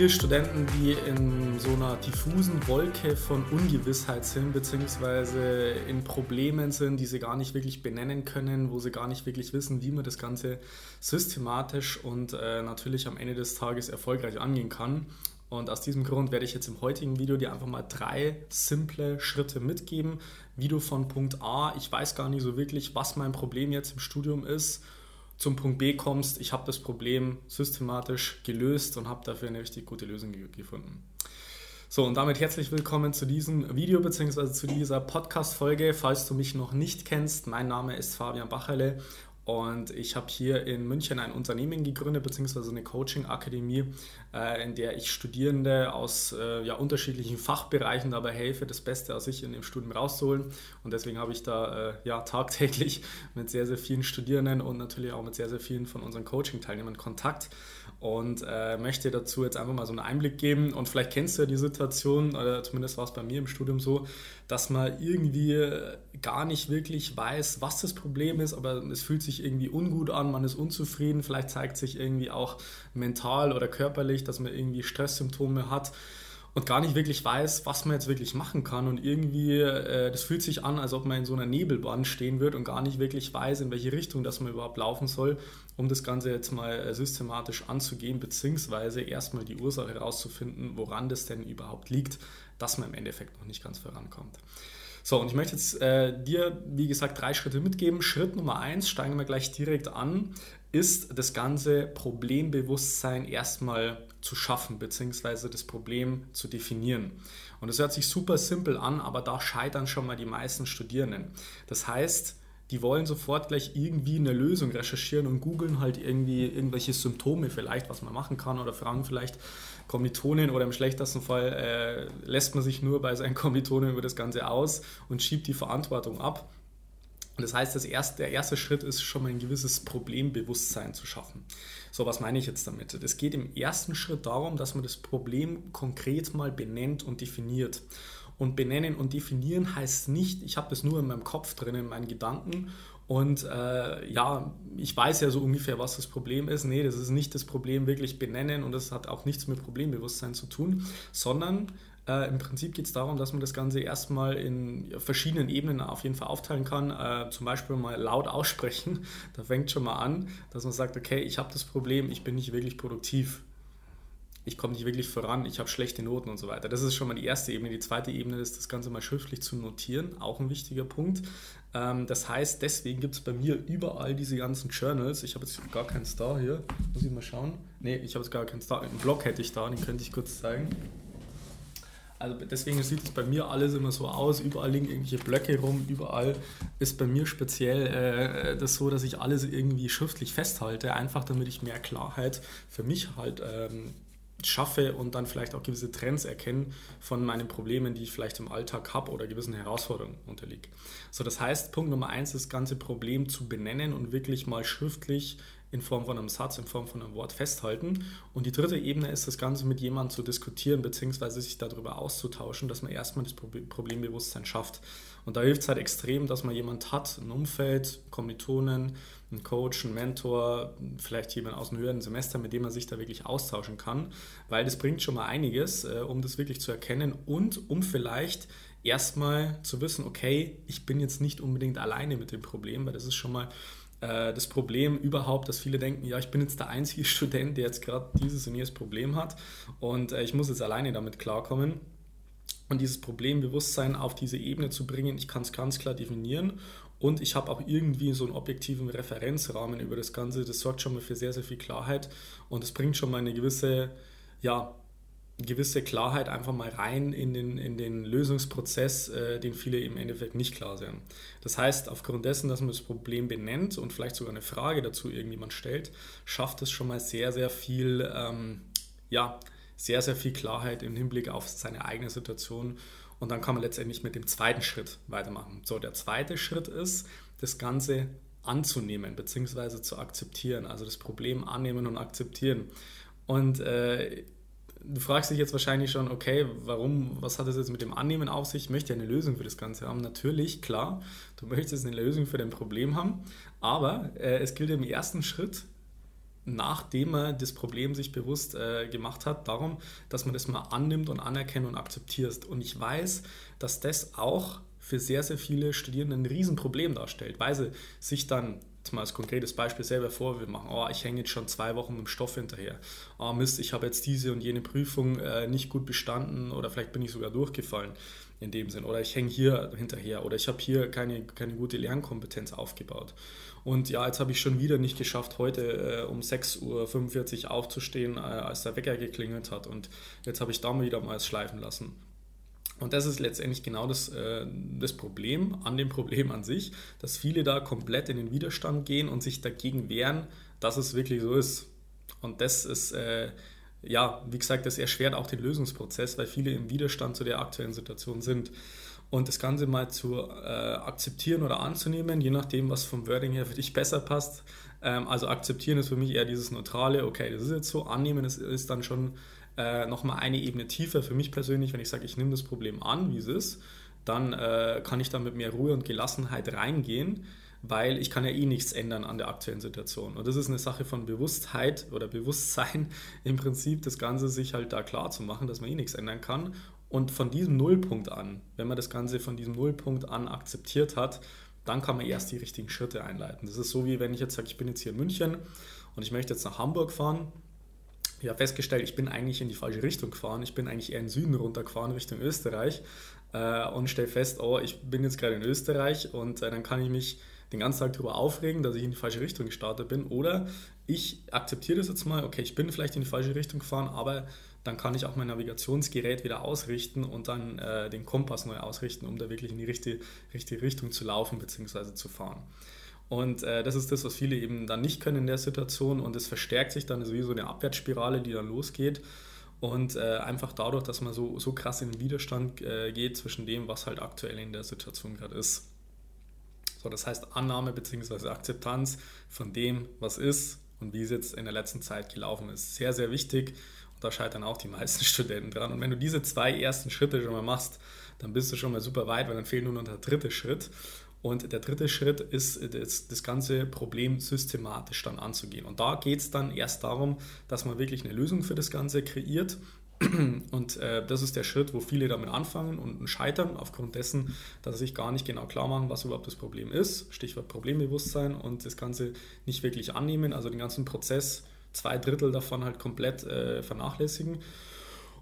Viele Studenten, die in so einer diffusen Wolke von Ungewissheit sind, beziehungsweise in Problemen sind, die sie gar nicht wirklich benennen können, wo sie gar nicht wirklich wissen, wie man das Ganze systematisch und äh, natürlich am Ende des Tages erfolgreich angehen kann. Und aus diesem Grund werde ich jetzt im heutigen Video dir einfach mal drei simple Schritte mitgeben, wie du von Punkt A, ich weiß gar nicht so wirklich, was mein Problem jetzt im Studium ist, zum Punkt B kommst, ich habe das Problem systematisch gelöst und habe dafür eine richtig gute Lösung gefunden. So, und damit herzlich willkommen zu diesem Video bzw. zu dieser Podcast-Folge. Falls du mich noch nicht kennst, mein Name ist Fabian Bacherle und ich habe hier in München ein Unternehmen gegründet, beziehungsweise eine Coaching-Akademie, äh, in der ich Studierende aus äh, ja, unterschiedlichen Fachbereichen dabei helfe, das Beste aus sich in dem Studium rauszuholen. Und deswegen habe ich da äh, ja, tagtäglich mit sehr, sehr vielen Studierenden und natürlich auch mit sehr, sehr vielen von unseren Coaching-Teilnehmern Kontakt und äh, möchte dazu jetzt einfach mal so einen Einblick geben. Und vielleicht kennst du ja die Situation, oder zumindest war es bei mir im Studium so, dass man irgendwie gar nicht wirklich weiß, was das Problem ist, aber es fühlt sich irgendwie ungut an, man ist unzufrieden, vielleicht zeigt sich irgendwie auch mental oder körperlich, dass man irgendwie Stresssymptome hat und gar nicht wirklich weiß, was man jetzt wirklich machen kann. Und irgendwie, äh, das fühlt sich an, als ob man in so einer Nebelbahn stehen wird und gar nicht wirklich weiß, in welche Richtung das man überhaupt laufen soll, um das Ganze jetzt mal äh, systematisch anzugehen, beziehungsweise erstmal die Ursache herauszufinden, woran das denn überhaupt liegt, dass man im Endeffekt noch nicht ganz vorankommt. So, und ich möchte jetzt äh, dir, wie gesagt, drei Schritte mitgeben. Schritt Nummer eins, steigen wir gleich direkt an, ist das ganze Problembewusstsein erstmal zu schaffen, beziehungsweise das Problem zu definieren. Und das hört sich super simpel an, aber da scheitern schon mal die meisten Studierenden. Das heißt, die wollen sofort gleich irgendwie eine Lösung recherchieren und googeln halt irgendwie irgendwelche Symptome vielleicht, was man machen kann oder fragen vielleicht Kommilitonen oder im schlechtesten Fall äh, lässt man sich nur bei seinen Kommilitonen über das Ganze aus und schiebt die Verantwortung ab. Das heißt, das erste, der erste Schritt ist schon mal ein gewisses Problembewusstsein zu schaffen. So, was meine ich jetzt damit? Es geht im ersten Schritt darum, dass man das Problem konkret mal benennt und definiert. Und benennen und definieren heißt nicht, ich habe das nur in meinem Kopf drin, in meinen Gedanken und äh, ja, ich weiß ja so ungefähr, was das Problem ist. Nee, das ist nicht das Problem wirklich benennen und das hat auch nichts mit Problembewusstsein zu tun, sondern äh, Im Prinzip geht es darum, dass man das Ganze erstmal in verschiedenen Ebenen auf jeden Fall aufteilen kann. Äh, zum Beispiel mal laut aussprechen. Da fängt schon mal an, dass man sagt, okay, ich habe das Problem, ich bin nicht wirklich produktiv. Ich komme nicht wirklich voran, ich habe schlechte Noten und so weiter. Das ist schon mal die erste Ebene. Die zweite Ebene ist, das Ganze mal schriftlich zu notieren, auch ein wichtiger Punkt. Ähm, das heißt, deswegen gibt es bei mir überall diese ganzen Journals. Ich habe jetzt gar keinen Star hier. Muss ich mal schauen. Ne, ich habe jetzt gar keinen Star. Einen Blog hätte ich da, den könnte ich kurz zeigen. Also deswegen sieht es bei mir alles immer so aus, überall liegen irgendwelche Blöcke rum, überall ist bei mir speziell äh, das so, dass ich alles irgendwie schriftlich festhalte, einfach damit ich mehr Klarheit für mich halt ähm, schaffe und dann vielleicht auch gewisse Trends erkenne von meinen Problemen, die ich vielleicht im Alltag habe oder gewissen Herausforderungen unterliege. So, das heißt, Punkt Nummer eins, das ganze Problem zu benennen und wirklich mal schriftlich in Form von einem Satz, in Form von einem Wort festhalten. Und die dritte Ebene ist, das Ganze mit jemandem zu diskutieren, beziehungsweise sich darüber auszutauschen, dass man erstmal das Problembewusstsein schafft. Und da hilft es halt extrem, dass man jemand hat, ein Umfeld, Kommilitonen, einen Coach, einen Mentor, vielleicht jemand aus einem höheren Semester, mit dem man sich da wirklich austauschen kann, weil das bringt schon mal einiges, äh, um das wirklich zu erkennen und um vielleicht erstmal zu wissen, okay, ich bin jetzt nicht unbedingt alleine mit dem Problem, weil das ist schon mal äh, das Problem überhaupt, dass viele denken, ja, ich bin jetzt der einzige Student, der jetzt gerade dieses und jenes Problem hat und äh, ich muss jetzt alleine damit klarkommen. Und dieses Problembewusstsein auf diese Ebene zu bringen, ich kann es ganz klar definieren und ich habe auch irgendwie so einen objektiven Referenzrahmen über das Ganze. Das sorgt schon mal für sehr, sehr viel Klarheit und es bringt schon mal eine gewisse ja, gewisse Klarheit einfach mal rein in den, in den Lösungsprozess, äh, den viele im Endeffekt nicht klar sind. Das heißt, aufgrund dessen, dass man das Problem benennt und vielleicht sogar eine Frage dazu irgendjemand stellt, schafft es schon mal sehr, sehr viel, ähm, ja, sehr, sehr viel Klarheit im Hinblick auf seine eigene Situation und dann kann man letztendlich mit dem zweiten Schritt weitermachen. So, der zweite Schritt ist, das Ganze anzunehmen bzw. zu akzeptieren, also das Problem annehmen und akzeptieren. Und äh, du fragst dich jetzt wahrscheinlich schon, okay, warum, was hat das jetzt mit dem Annehmen auf sich? Ich möchte ja eine Lösung für das Ganze haben. Natürlich, klar, du möchtest eine Lösung für dein Problem haben, aber äh, es gilt im ersten Schritt, nachdem man das Problem sich bewusst äh, gemacht hat, darum, dass man das mal annimmt und anerkennt und akzeptiert. Und ich weiß, dass das auch für sehr, sehr viele Studierenden ein Riesenproblem darstellt, weil sie sich dann jetzt mal als konkretes Beispiel selber vor, wir machen, oh, ich hänge jetzt schon zwei Wochen mit dem Stoff hinterher. Oh Mist, ich habe jetzt diese und jene Prüfung äh, nicht gut bestanden oder vielleicht bin ich sogar durchgefallen in dem Sinn. Oder ich hänge hier hinterher oder ich habe hier keine, keine gute Lernkompetenz aufgebaut. Und ja, jetzt habe ich schon wieder nicht geschafft, heute äh, um 6.45 Uhr aufzustehen, äh, als der Wecker geklingelt hat. Und jetzt habe ich da mal wieder mal schleifen lassen. Und das ist letztendlich genau das, äh, das Problem an dem Problem an sich, dass viele da komplett in den Widerstand gehen und sich dagegen wehren, dass es wirklich so ist. Und das ist, äh, ja, wie gesagt, das erschwert auch den Lösungsprozess, weil viele im Widerstand zu der aktuellen Situation sind. Und das Ganze mal zu äh, akzeptieren oder anzunehmen, je nachdem, was vom Wording her für dich besser passt. Ähm, also akzeptieren ist für mich eher dieses Neutrale, okay, das ist jetzt so, annehmen ist, ist dann schon äh, nochmal eine Ebene tiefer für mich persönlich, wenn ich sage, ich nehme das Problem an, wie es ist, dann äh, kann ich da mit mehr Ruhe und Gelassenheit reingehen, weil ich kann ja eh nichts ändern an der aktuellen Situation. Und das ist eine Sache von Bewusstheit oder Bewusstsein im Prinzip, das Ganze sich halt da klar zu machen, dass man eh nichts ändern kann. Und von diesem Nullpunkt an, wenn man das Ganze von diesem Nullpunkt an akzeptiert hat, dann kann man erst die richtigen Schritte einleiten. Das ist so wie wenn ich jetzt sage, ich bin jetzt hier in München und ich möchte jetzt nach Hamburg fahren habe festgestellt, ich bin eigentlich in die falsche Richtung gefahren. Ich bin eigentlich eher in den Süden runtergefahren, Richtung Österreich. Äh, und stelle fest, oh, ich bin jetzt gerade in Österreich und äh, dann kann ich mich den ganzen Tag darüber aufregen, dass ich in die falsche Richtung gestartet bin. Oder ich akzeptiere das jetzt mal, okay, ich bin vielleicht in die falsche Richtung gefahren, aber dann kann ich auch mein Navigationsgerät wieder ausrichten und dann äh, den Kompass neu ausrichten, um da wirklich in die richtige, richtige Richtung zu laufen bzw. zu fahren. Und äh, das ist das, was viele eben dann nicht können in der Situation und es verstärkt sich dann wie so eine Abwärtsspirale, die dann losgeht. Und äh, einfach dadurch, dass man so, so krass in den Widerstand äh, geht zwischen dem, was halt aktuell in der Situation gerade ist. So, das heißt Annahme bzw. Akzeptanz von dem, was ist und wie es jetzt in der letzten Zeit gelaufen ist. Sehr, sehr wichtig. Und da scheitern auch die meisten Studenten dran. Und wenn du diese zwei ersten Schritte schon mal machst, dann bist du schon mal super weit, weil dann fehlt nur noch der dritte Schritt. Und der dritte Schritt ist, das, das ganze Problem systematisch dann anzugehen. Und da geht es dann erst darum, dass man wirklich eine Lösung für das Ganze kreiert. Und äh, das ist der Schritt, wo viele damit anfangen und scheitern, aufgrund dessen, dass sie sich gar nicht genau klar machen, was überhaupt das Problem ist. Stichwort Problembewusstsein und das Ganze nicht wirklich annehmen, also den ganzen Prozess, zwei Drittel davon halt komplett äh, vernachlässigen.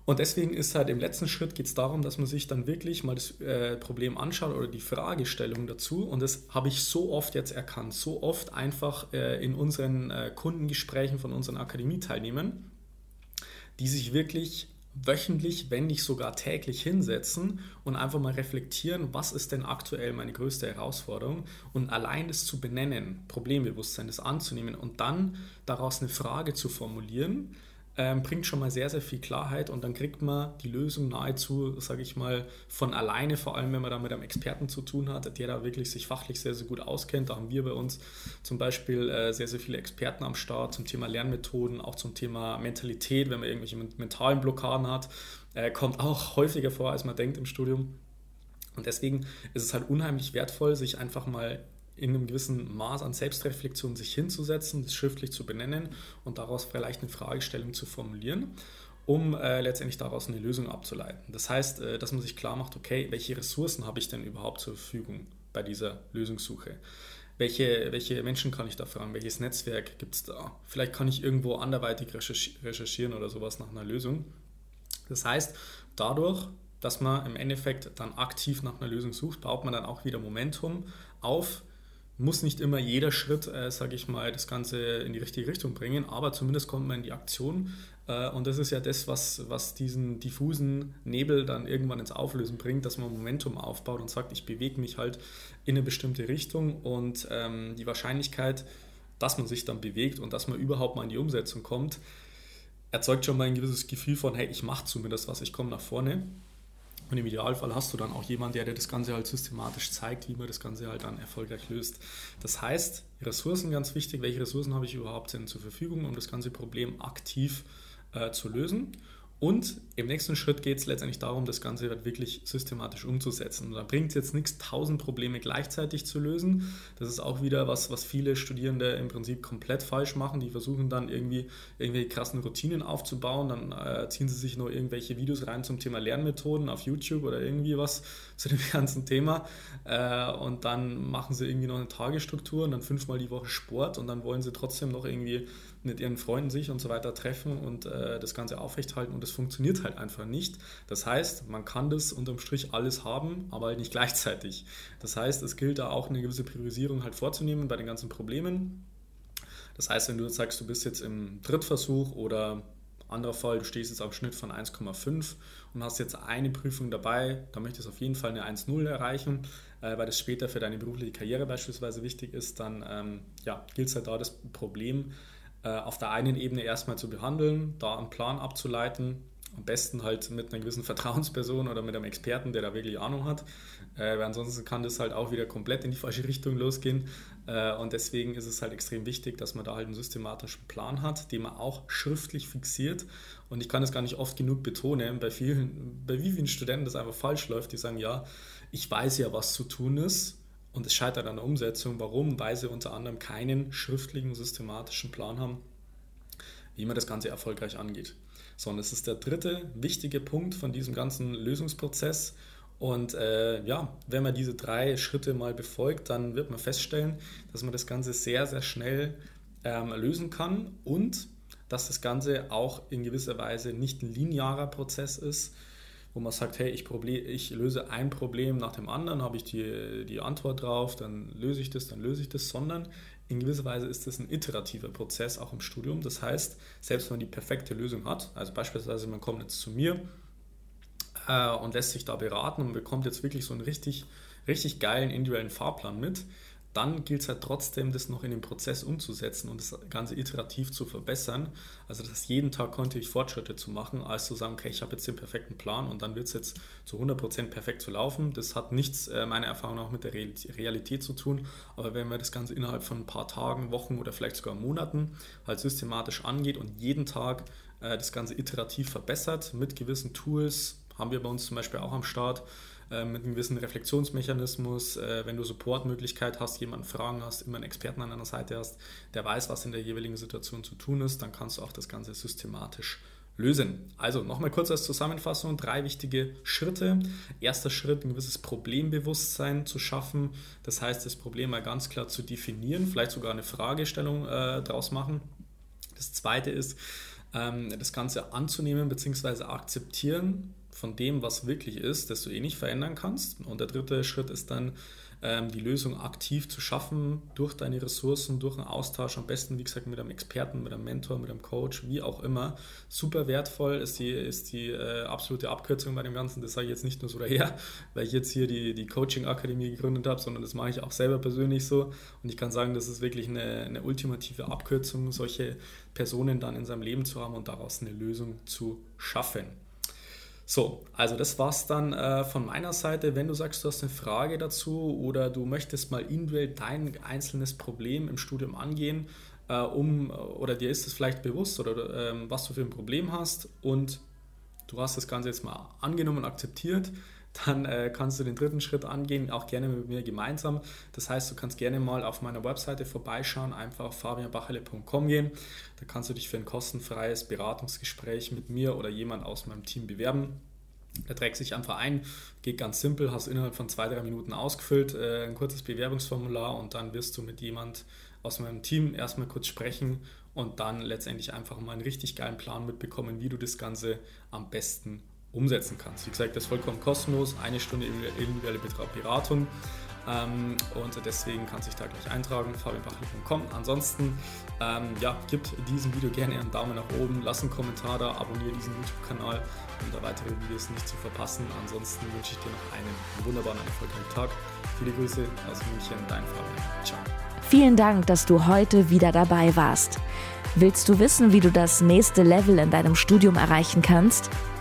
Und deswegen ist halt im letzten Schritt geht es darum, dass man sich dann wirklich mal das äh, Problem anschaut oder die Fragestellung dazu. Und das habe ich so oft jetzt erkannt, so oft einfach äh, in unseren äh, Kundengesprächen von unseren Akademieteilnehmern, die sich wirklich wöchentlich, wenn nicht sogar täglich hinsetzen und einfach mal reflektieren, was ist denn aktuell meine größte Herausforderung und allein das zu benennen, Problembewusstsein, das anzunehmen und dann daraus eine Frage zu formulieren, ähm, bringt schon mal sehr, sehr viel Klarheit und dann kriegt man die Lösung nahezu, sage ich mal, von alleine, vor allem wenn man da mit einem Experten zu tun hat, der da wirklich sich fachlich sehr, sehr gut auskennt. Da haben wir bei uns zum Beispiel äh, sehr, sehr viele Experten am Start zum Thema Lernmethoden, auch zum Thema Mentalität, wenn man irgendwelche mentalen Blockaden hat, äh, kommt auch häufiger vor, als man denkt im Studium. Und deswegen ist es halt unheimlich wertvoll, sich einfach mal in einem gewissen Maß an Selbstreflexion sich hinzusetzen, das schriftlich zu benennen und daraus vielleicht eine Fragestellung zu formulieren, um äh, letztendlich daraus eine Lösung abzuleiten. Das heißt, äh, dass man sich klar macht, okay, welche Ressourcen habe ich denn überhaupt zur Verfügung bei dieser Lösungssuche? Welche, welche Menschen kann ich da fragen? Welches Netzwerk gibt es da? Vielleicht kann ich irgendwo anderweitig recherchieren oder sowas nach einer Lösung. Das heißt, dadurch, dass man im Endeffekt dann aktiv nach einer Lösung sucht, baut man dann auch wieder Momentum auf, muss nicht immer jeder Schritt, äh, sage ich mal, das Ganze in die richtige Richtung bringen, aber zumindest kommt man in die Aktion. Äh, und das ist ja das, was, was diesen diffusen Nebel dann irgendwann ins Auflösen bringt, dass man Momentum aufbaut und sagt, ich bewege mich halt in eine bestimmte Richtung und ähm, die Wahrscheinlichkeit, dass man sich dann bewegt und dass man überhaupt mal in die Umsetzung kommt, erzeugt schon mal ein gewisses Gefühl von, hey, ich mache zumindest was, ich komme nach vorne. Und im Idealfall hast du dann auch jemanden, der dir das Ganze halt systematisch zeigt, wie man das Ganze halt dann erfolgreich löst. Das heißt, Ressourcen ganz wichtig, welche Ressourcen habe ich überhaupt denn zur Verfügung, um das ganze Problem aktiv äh, zu lösen. Und im nächsten Schritt geht es letztendlich darum, das Ganze halt wirklich systematisch umzusetzen. Und da bringt es jetzt nichts, tausend Probleme gleichzeitig zu lösen. Das ist auch wieder was, was viele Studierende im Prinzip komplett falsch machen. Die versuchen dann irgendwie irgendwelche krassen Routinen aufzubauen. Dann äh, ziehen sie sich nur irgendwelche Videos rein zum Thema Lernmethoden auf YouTube oder irgendwie was zu dem ganzen Thema. Äh, und dann machen sie irgendwie noch eine Tagesstruktur und dann fünfmal die Woche Sport und dann wollen sie trotzdem noch irgendwie mit ihren Freunden sich und so weiter treffen und äh, das Ganze aufrechthalten und das funktioniert halt einfach nicht. Das heißt, man kann das unterm Strich alles haben, aber halt nicht gleichzeitig. Das heißt, es gilt da auch eine gewisse Priorisierung halt vorzunehmen bei den ganzen Problemen. Das heißt, wenn du sagst, du bist jetzt im Drittversuch oder anderer Fall, du stehst jetzt am Schnitt von 1,5 und hast jetzt eine Prüfung dabei, da möchtest du auf jeden Fall eine 1,0 erreichen, äh, weil das später für deine berufliche Karriere beispielsweise wichtig ist, dann ähm, ja, gilt es halt da das Problem, auf der einen Ebene erstmal zu behandeln, da einen Plan abzuleiten, am besten halt mit einer gewissen Vertrauensperson oder mit einem Experten, der da wirklich Ahnung hat, äh, weil ansonsten kann das halt auch wieder komplett in die falsche Richtung losgehen. Äh, und deswegen ist es halt extrem wichtig, dass man da halt einen systematischen Plan hat, den man auch schriftlich fixiert. Und ich kann es gar nicht oft genug betonen, bei vielen, bei wie vielen Studenten das einfach falsch läuft, die sagen, ja, ich weiß ja, was zu tun ist, und es scheitert an der Umsetzung. Warum? Weil sie unter anderem keinen schriftlichen, systematischen Plan haben, wie man das Ganze erfolgreich angeht. So, und das ist der dritte wichtige Punkt von diesem ganzen Lösungsprozess. Und äh, ja, wenn man diese drei Schritte mal befolgt, dann wird man feststellen, dass man das Ganze sehr, sehr schnell ähm, lösen kann und dass das Ganze auch in gewisser Weise nicht ein linearer Prozess ist, wo man sagt, hey, ich, ich löse ein Problem nach dem anderen, habe ich die, die Antwort drauf, dann löse ich das, dann löse ich das, sondern in gewisser Weise ist das ein iterativer Prozess auch im Studium. Das heißt, selbst wenn man die perfekte Lösung hat, also beispielsweise man kommt jetzt zu mir äh, und lässt sich da beraten und bekommt jetzt wirklich so einen richtig, richtig geilen individuellen Fahrplan mit, dann gilt es halt trotzdem, das noch in den Prozess umzusetzen und das Ganze iterativ zu verbessern. Also das jeden Tag kontinuierlich Fortschritte zu machen, als zu sagen, okay, ich habe jetzt den perfekten Plan und dann wird es jetzt zu 100% perfekt zu laufen. Das hat nichts, äh, meiner Erfahrung nach, mit der Realität zu tun. Aber wenn man das Ganze innerhalb von ein paar Tagen, Wochen oder vielleicht sogar Monaten halt systematisch angeht und jeden Tag äh, das Ganze iterativ verbessert mit gewissen Tools, haben wir bei uns zum Beispiel auch am Start, äh, mit einem gewissen Reflexionsmechanismus, äh, wenn du Supportmöglichkeit hast, jemanden Fragen hast, immer einen Experten an deiner Seite hast, der weiß, was in der jeweiligen Situation zu tun ist, dann kannst du auch das Ganze systematisch lösen. Also nochmal kurz als Zusammenfassung, drei wichtige Schritte. Erster Schritt, ein gewisses Problembewusstsein zu schaffen. Das heißt, das Problem mal ganz klar zu definieren, vielleicht sogar eine Fragestellung äh, daraus machen. Das zweite ist, ähm, das Ganze anzunehmen bzw. akzeptieren, von dem, was wirklich ist, das du eh nicht verändern kannst. Und der dritte Schritt ist dann, ähm, die Lösung aktiv zu schaffen durch deine Ressourcen, durch einen Austausch, am besten, wie gesagt, mit einem Experten, mit einem Mentor, mit einem Coach, wie auch immer. Super wertvoll ist die, ist die äh, absolute Abkürzung bei dem Ganzen. Das sage ich jetzt nicht nur so daher, weil ich jetzt hier die, die Coaching-Akademie gegründet habe, sondern das mache ich auch selber persönlich so. Und ich kann sagen, das ist wirklich eine, eine ultimative Abkürzung, solche Personen dann in seinem Leben zu haben und daraus eine Lösung zu schaffen. So, also das war's dann äh, von meiner Seite. Wenn du sagst, du hast eine Frage dazu oder du möchtest mal individuell dein einzelnes Problem im Studium angehen, äh, um oder dir ist es vielleicht bewusst oder äh, was du für ein Problem hast und du hast das Ganze jetzt mal angenommen und akzeptiert, dann äh, kannst du den dritten Schritt angehen, auch gerne mit mir gemeinsam. Das heißt, du kannst gerne mal auf meiner Webseite vorbeischauen, einfach auf fabianbachele.com gehen. Da kannst du dich für ein kostenfreies Beratungsgespräch mit mir oder jemand aus meinem Team bewerben. Da trägt sich einfach ein, geht ganz simpel, hast innerhalb von zwei, drei Minuten ausgefüllt, äh, ein kurzes Bewerbungsformular und dann wirst du mit jemand aus meinem Team erstmal kurz sprechen und dann letztendlich einfach mal einen richtig geilen Plan mitbekommen, wie du das Ganze am besten umsetzen kannst. Wie gesagt, das ist vollkommen kostenlos, eine Stunde individuelle Beratung. Ähm, und deswegen kannst du dich da gleich eintragen, fabianbachli.com. Ansonsten, ähm, ja, gib diesem Video gerne einen Daumen nach oben, lass einen Kommentar da, abonniere diesen YouTube-Kanal, um da weitere Videos nicht zu verpassen. Ansonsten wünsche ich dir noch einen wunderbaren, erfolgreichen Tag. Viele Grüße aus München, dein Fabian. Ciao. Vielen Dank, dass du heute wieder dabei warst. Willst du wissen, wie du das nächste Level in deinem Studium erreichen kannst?